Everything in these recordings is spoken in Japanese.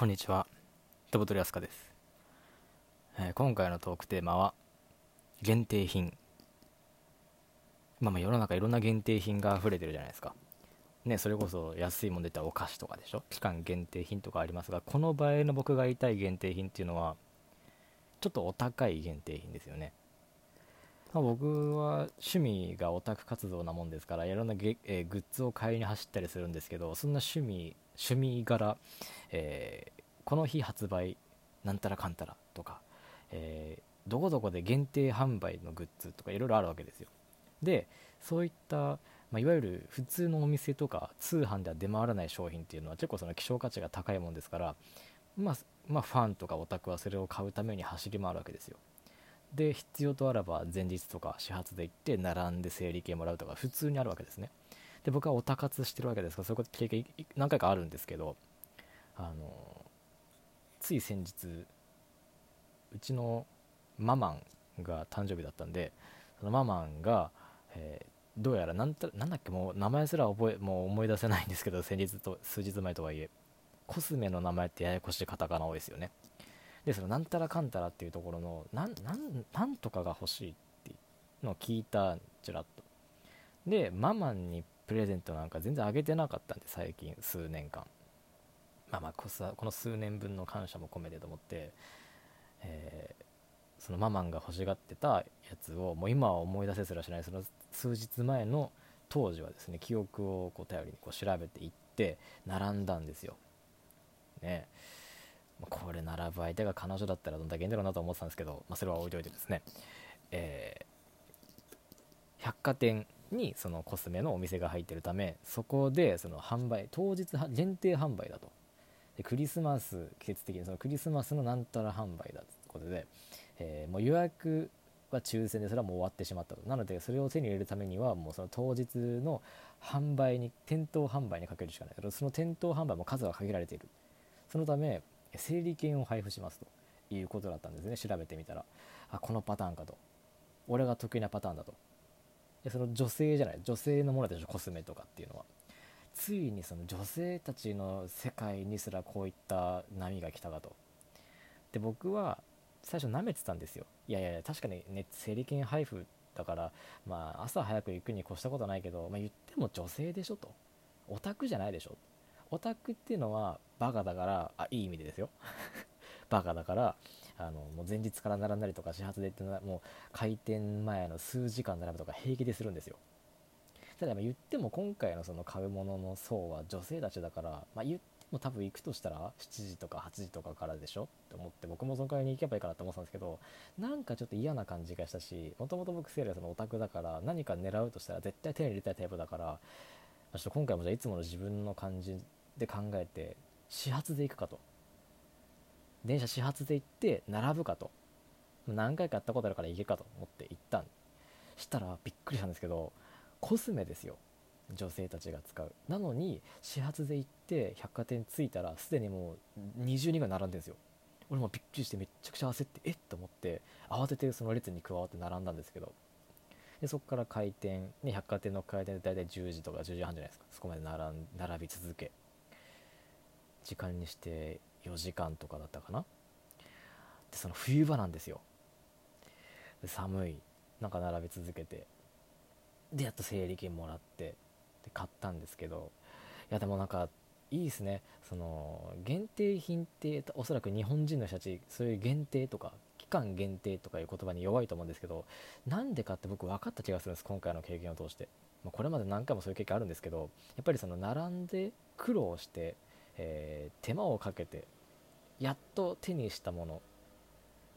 こんにちは。トボトリアスカです、えー、今回のトークテーマは限定品。まあまあ世の中いろんな限定品が溢れてるじゃないですか。ねそれこそ安いもん出たらお菓子とかでしょ？期間限定品とかありますがこの場合の僕が言いたい限定品っていうのはちょっとお高い限定品ですよね。まあ、僕は趣味がオタク活動なもんですからいろんなゲ、えー、グッズを買いに走ったりするんですけどそんな趣味趣味柄、えー、この日発売なんたらかんたらとか、えー、どこどこで限定販売のグッズとかいろいろあるわけですよ。でそういった、まあ、いわゆる普通のお店とか通販では出回らない商品っていうのは結構その希少価値が高いもんですから、まあ、まあ、ファンとかオタクはそれを買うために走り回るわけですよ。で必要とあらば前日とか始発で行って並んで整理券もらうとか普通にあるわけですね。で僕はオタ活してるわけですからそういうこと経験何回かあるんですけどあのつい先日うちのママンが誕生日だったんでそのママンが、えー、どうやらなんだっけもう名前すら覚えもう思い出せないんですけど先日と数日前とはいえコスメの名前ってややこしいカタカナ多いですよね。でそのなんたらかんたらっていうところのなんなんなんとかが欲しいっていうのを聞いたちらっと。でママンにプレゼントなんか全然あげてなかったんで最近数年間。まあまあこの数年分の感謝も込めてと思って、えー、そのママンが欲しがってたやつをもう今は思い出せすらしないその数日前の当時はですね記憶をこう頼りにこう調べていって並んだんですよ。ね。これ並ぶ相手が彼女だったらどんだけいいんだろうなと思ってたんですけど、まあ、それは置いといてですね、えー、百貨店にそのコスメのお店が入ってるためそこでその販売当日限定販売だと。でクリスマス季節的にそのクリスマスのなんたら販売だということで、えー、もう予約は抽選でそれはもう終わってしまったと。なのでそれを手に入れるためにはもうその当日の販売に店頭販売にかけるしかない。その店頭販売も数は限られている。そのため整理券を配布しますと。いうことだったんですね。調べてみたら。あこのパターンかと。俺が得意なパターンだと。でその女性じゃない女性のものでしょコスメとかっていうのは。ついにその女性たちの世界にすらこういった波が来たかと。で僕は最初舐めてたんですよ。いやいや確かにね整理券配布だからまあ朝早く行くに越したことないけど、まあ、言っても女性でしょと。オタクじゃないでしょ。オタクっていうのはバカだからあいい意味でですよ。バカだからあのもう前日から並んだりとか始発でってのはもう開店前の数時間並ぶとか平気でするんですよ。ただ言っても今回のその買うものの層は女性たちだから、まあ、言っても多分行くとしたら7時とか8時とかからでしょ？って思って僕もその会に行けばいいかなって思ってたんですけどなんかちょっと嫌な感じがしたしもともと僕セールはそのオタクだから何か狙うとしたら絶対手に入れたいタイプだからちょっと今回もじゃあいつもの自分の感じで考えて始発で行くかと。電車始発で行って並ぶかと。何回かやったことあるから行けかと思って行ったん。したらびっくりしたんですけどコスメですよ。女性たちが使う。なのに始発で行って百貨店着いたらすでにもう20人ぐらい並んでるんですよ。俺もびっくりしてめちゃくちゃ焦ってえっ？と思って慌ててその列に加わって並んだんですけど。でそこから開店、ね、百貨店の開店で大体10時とか10時半じゃないですか。そこまで並び続け。時間にして4時間とかだったかな。でその冬場なんですよ。寒い。なんか並び続けて。でやっと整理券もらって。で買ったんですけど。いやでもなんかいいですね。その限定品っておそらく日本人の人たちそういう限定とか期間限定とかいう言葉に弱いと思うんですけどなんでかって僕分かった気がするんです今回の経験を通して、まあ、これまで何回もそういう経験あるんですけどやっぱりその並んで苦労してえー、手間をかけてやっと手にしたもの。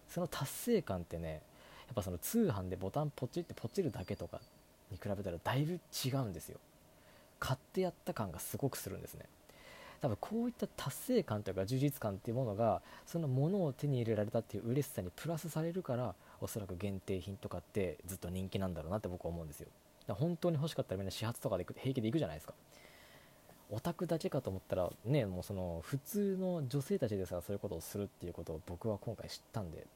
その達成感ってねやっぱその通販でボタンポチってポチるだけとかに比べたらだいぶ違うんですよ。買ってやった感がすごくするんですね。多分こういった達成感というか充実感っていうものがそのものを手に入れられたっていう嬉しさにプラスされるからおそらく限定品とかってずっと人気なんだろうなって僕は思うんですよ。本当に欲しかったらみんな始発とかで平気で行くじゃないですか。オタクだけかと思ったらねもうその普通の女性たちですらそういうことをするっていうことを僕は今回知ったんで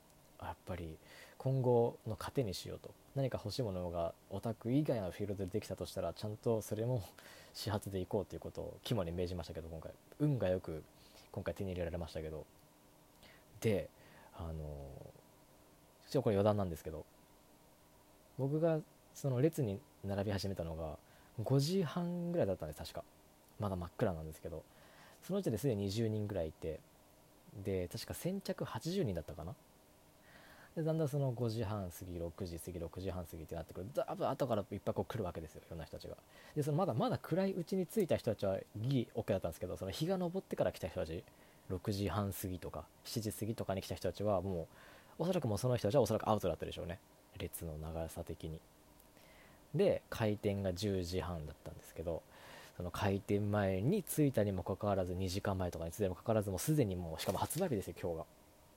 やっぱり今後の糧にしようと。何か欲しいものがオタク以外のフィールドでできたとしたらちゃんとそれも始発で行こうということを肝に銘じましたけど今回。運がよく今回手に入れられましたけど。であの一応これ余談なんですけど僕がその列に並び始めたのが5時半ぐらいだったんです確か。まだ真っ暗なんですけどそのうちですでに20人ぐらいいてで確か先着80人だったかな？でだんだんその5時半過ぎ6時過ぎ6時半過ぎってなってくる。と後からいっぱいこう来るわけですよいろんな人たちが。でそのまだまだ暗いうちに着いた人たちはギリ OK だったんですけどその日が昇ってから来た人たち6時半過ぎとか7時過ぎとかに来た人たちはもうおそらくもうその人たちはおそらくアウトだったでしょうね。列の長さ的に。で開店が10時半だったんですけどその開店前に着いたにもかかわらず2時間前とかに着いたにもかかわらずもうすでにもうしかも発売日ですよ今日が。っ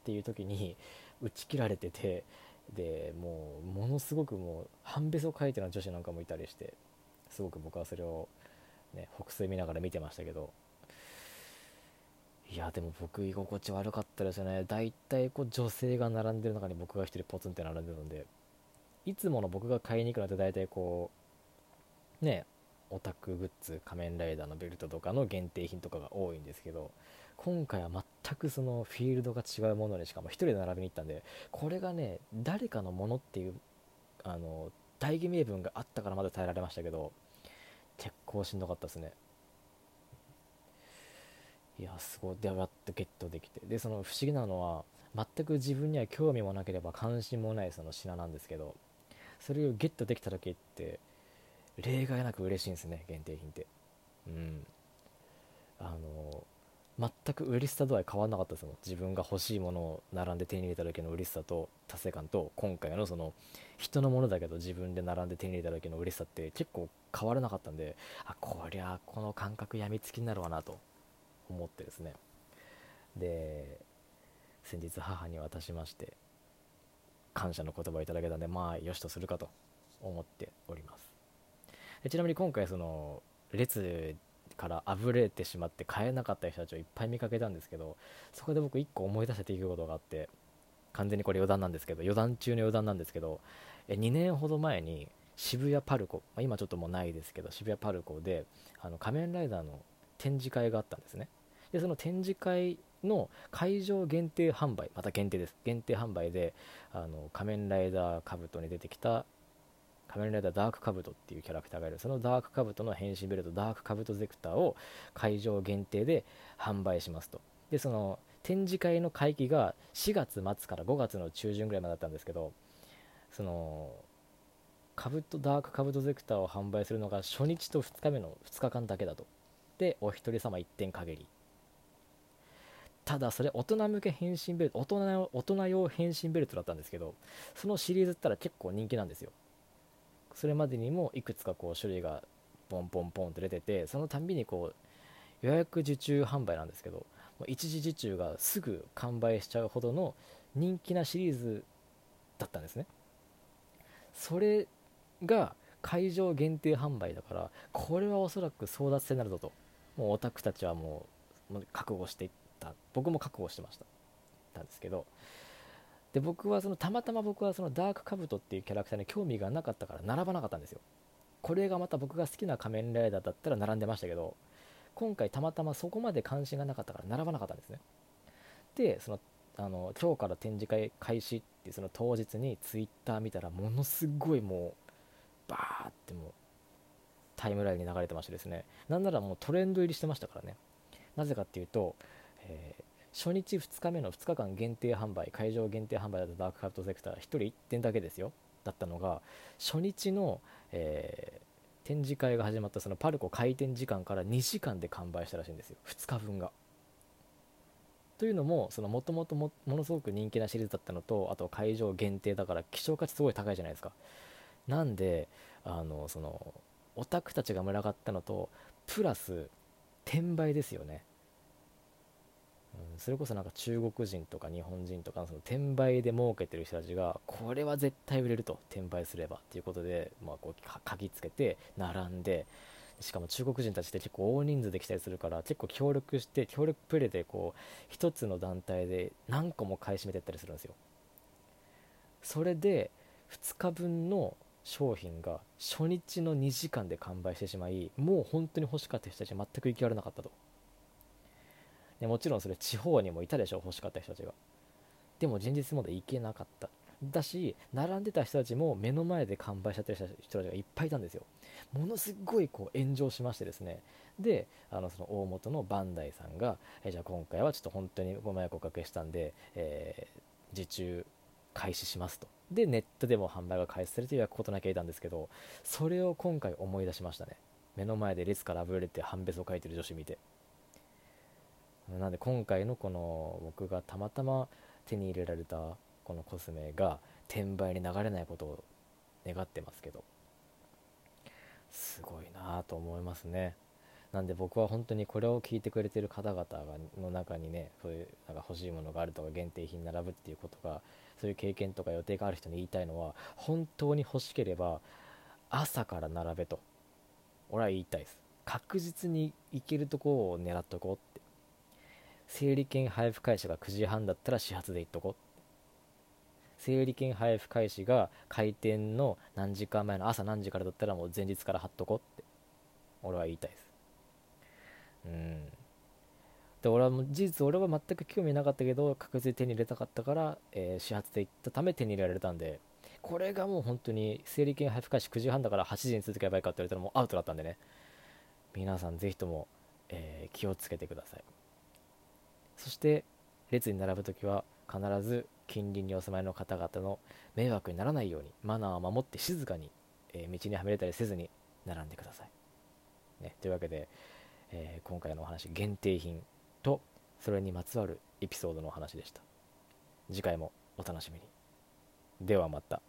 ていう時に打ち切られててでもうものすごくもう半べそ書いてる女子なんかもいたりしてすごく僕はそれを、ね、北西見ながら見てましたけど。いやでも僕居心地悪かったですよね。だいたいこう女性が並んでる中に僕が1人ポツンって並んでるのでいつもの僕が買いに行くのって大体こうねオタクグッズ仮面ライダーのベルトとかの限定品とかが多いんですけど今回は全くそのフィールドが違うものにしかも1人で並びに行ったんでこれがね誰かのものっていうあの大義名分があったからまだ耐えられましたけど結構しんどかったですね。いやすごい。でやっとゲットできて。でその不思議なのは全く自分には興味もなければ関心もないその品なんですけどそれをゲットできた時って例外なく嬉しいんですね限定品って。うん。あの全く嬉しさ度合い変わらなかったですもん。自分が欲しいものを並んで手に入れた時の嬉しさと達成感と今回のその人のものだけど自分で並んで手に入れた時の嬉しさって結構変わらなかったんであこりゃこの感覚やみつきになるわなと思ってですね。で先日母に渡しまして感謝の言葉をいただけたんでまあよしとするかと思っております。ちなみに今回その列からあぶれてしまって買えなかった人たちをいっぱい見かけたんですけどそこで僕1個思い出した出来事があって完全にこれ余談なんですけど余談中の余談なんですけどえ2年ほど前に渋谷パルコ、ま、今ちょっともうないですけど渋谷パルコであの仮面ライダーの展示会があったんですね。でその展示会の会場限定販売また限定です。限定販売であの仮面ライダーカブトに出てきた仮面ライダーダークカブトっていうキャラクターがいる。そのダークカブトの変身ベルトダークカブトゼクターを会場限定で販売しますと。でその展示会の会期が4月末から5月の中旬ぐらいまでだったんですけどそのカブトダークカブトゼクターを販売するのが初日と2日目の2日間だけだと。でお一人様1点限り。ただそれ大人向け変身ベルト大人大人用変身ベルトだったんですけどそのシリーズったら結構人気なんですよ。それまでにもいくつかこう種類がポンポンポンと出ててそのたんびにこう予約受注販売なんですけど一時受注がすぐ完売しちゃうほどの人気なシリーズだったんですね。それが会場限定販売だからこれはおそらく争奪戦になるぞと。もうオタクたちはもう覚悟していった。僕も覚悟してました。たんですけどで僕はそのたまたま僕はそのダークカブトっていうキャラクターに興味がなかったから並ばなかったんですよ。これがまた僕が好きな仮面ライダーだったら並んでましたけど今回たまたまそこまで関心がなかったから並ばなかったんですね。でそのあの今日から展示会開始ってその当日にツイッター見たらものすごいもうバーってもうタイムラインに流れてましてですね。なんならもうトレンド入りしてましたからね。なぜかっていうと、えー初日2日目の2日間限定販売会場限定販売だったダークカットセクター1人1点だけですよ。だったのが初日の、えー、展示会が始まったそのパルコ開店時間から2時間で完売したらしいんですよ。2日分が。というのももともとものすごく人気なシリーズだったのとあと会場限定だから希少価値すごい高いじゃないですか。なんであのそのオタクたちが群がったのとプラス転売ですよね。それこそなんか中国人とか日本人とかその転売で儲けてる人たちがこれは絶対売れると転売すればっていうことで、まあ、こう鍵つけて並んでしかも中国人たちって結構大人数で来たりするから結構協力して協力プレーでこう一つの団体で何個も買い占めてったりするんですよ。それで2日分の商品が初日の2時間で完売してしまいもう本当に欲しかった人たち全く行きわれなかったと。でもちろんそれ地方にもいたでしょ欲しかった人たちがでも前日まで行けなかった。だし並んでた人たちも目の前で完売しちゃってる人たちがいっぱいいたんですよ。ものすごいこう炎上しましてですね。であのその大元のバンダイさんがえじゃあ今回はちょっと本当にご迷惑をおかけしたんで、えー、受注開始しますと。でネットでも販売が開始されて予約ことなきゃいたんですけどそれを今回思い出しましたね。目の前で列からあぶれて判別を書いてる女子見て。なんで今回のこの僕がたまたま手に入れられたこのコスメが転売に流れないことを願ってますけどすごいなと思いますね。なんで僕は本当にこれを聞いてくれてる方々がの中にねそういうなんか欲しいものがあるとか限定品並ぶっていうことがそういう経験とか予定がある人に言いたいのは本当に欲しければ朝から並べと。俺は言いたいです。確実に行けるとこを狙っとこうって整理券配布開始が9時半だったら始発で行っとこ。う整理券配布開始が開店の何時間前の朝何時からだったらもう前日から貼っとこって。俺は言いたいです。うん。で俺はもう事実俺は全く興味なかったけど確実に手に入れたかったから、えー、始発で行ったため手に入れられたんでこれがもう本当に整理券配布開始9時半だから8時に続けばいいかって言われたらもうアウトだったんでね。皆さんぜひとも、えー、気をつけてください。そして列に並ぶ時は必ず近隣にお住まいの方々の迷惑にならないようにマナーを守って静かに、えー、道にはみ出たりせずに並んでください、ね、というわけでえー、今回のお話限定品とそれにまつわるエピソードのお話でした。次回もお楽しみに。ではまた。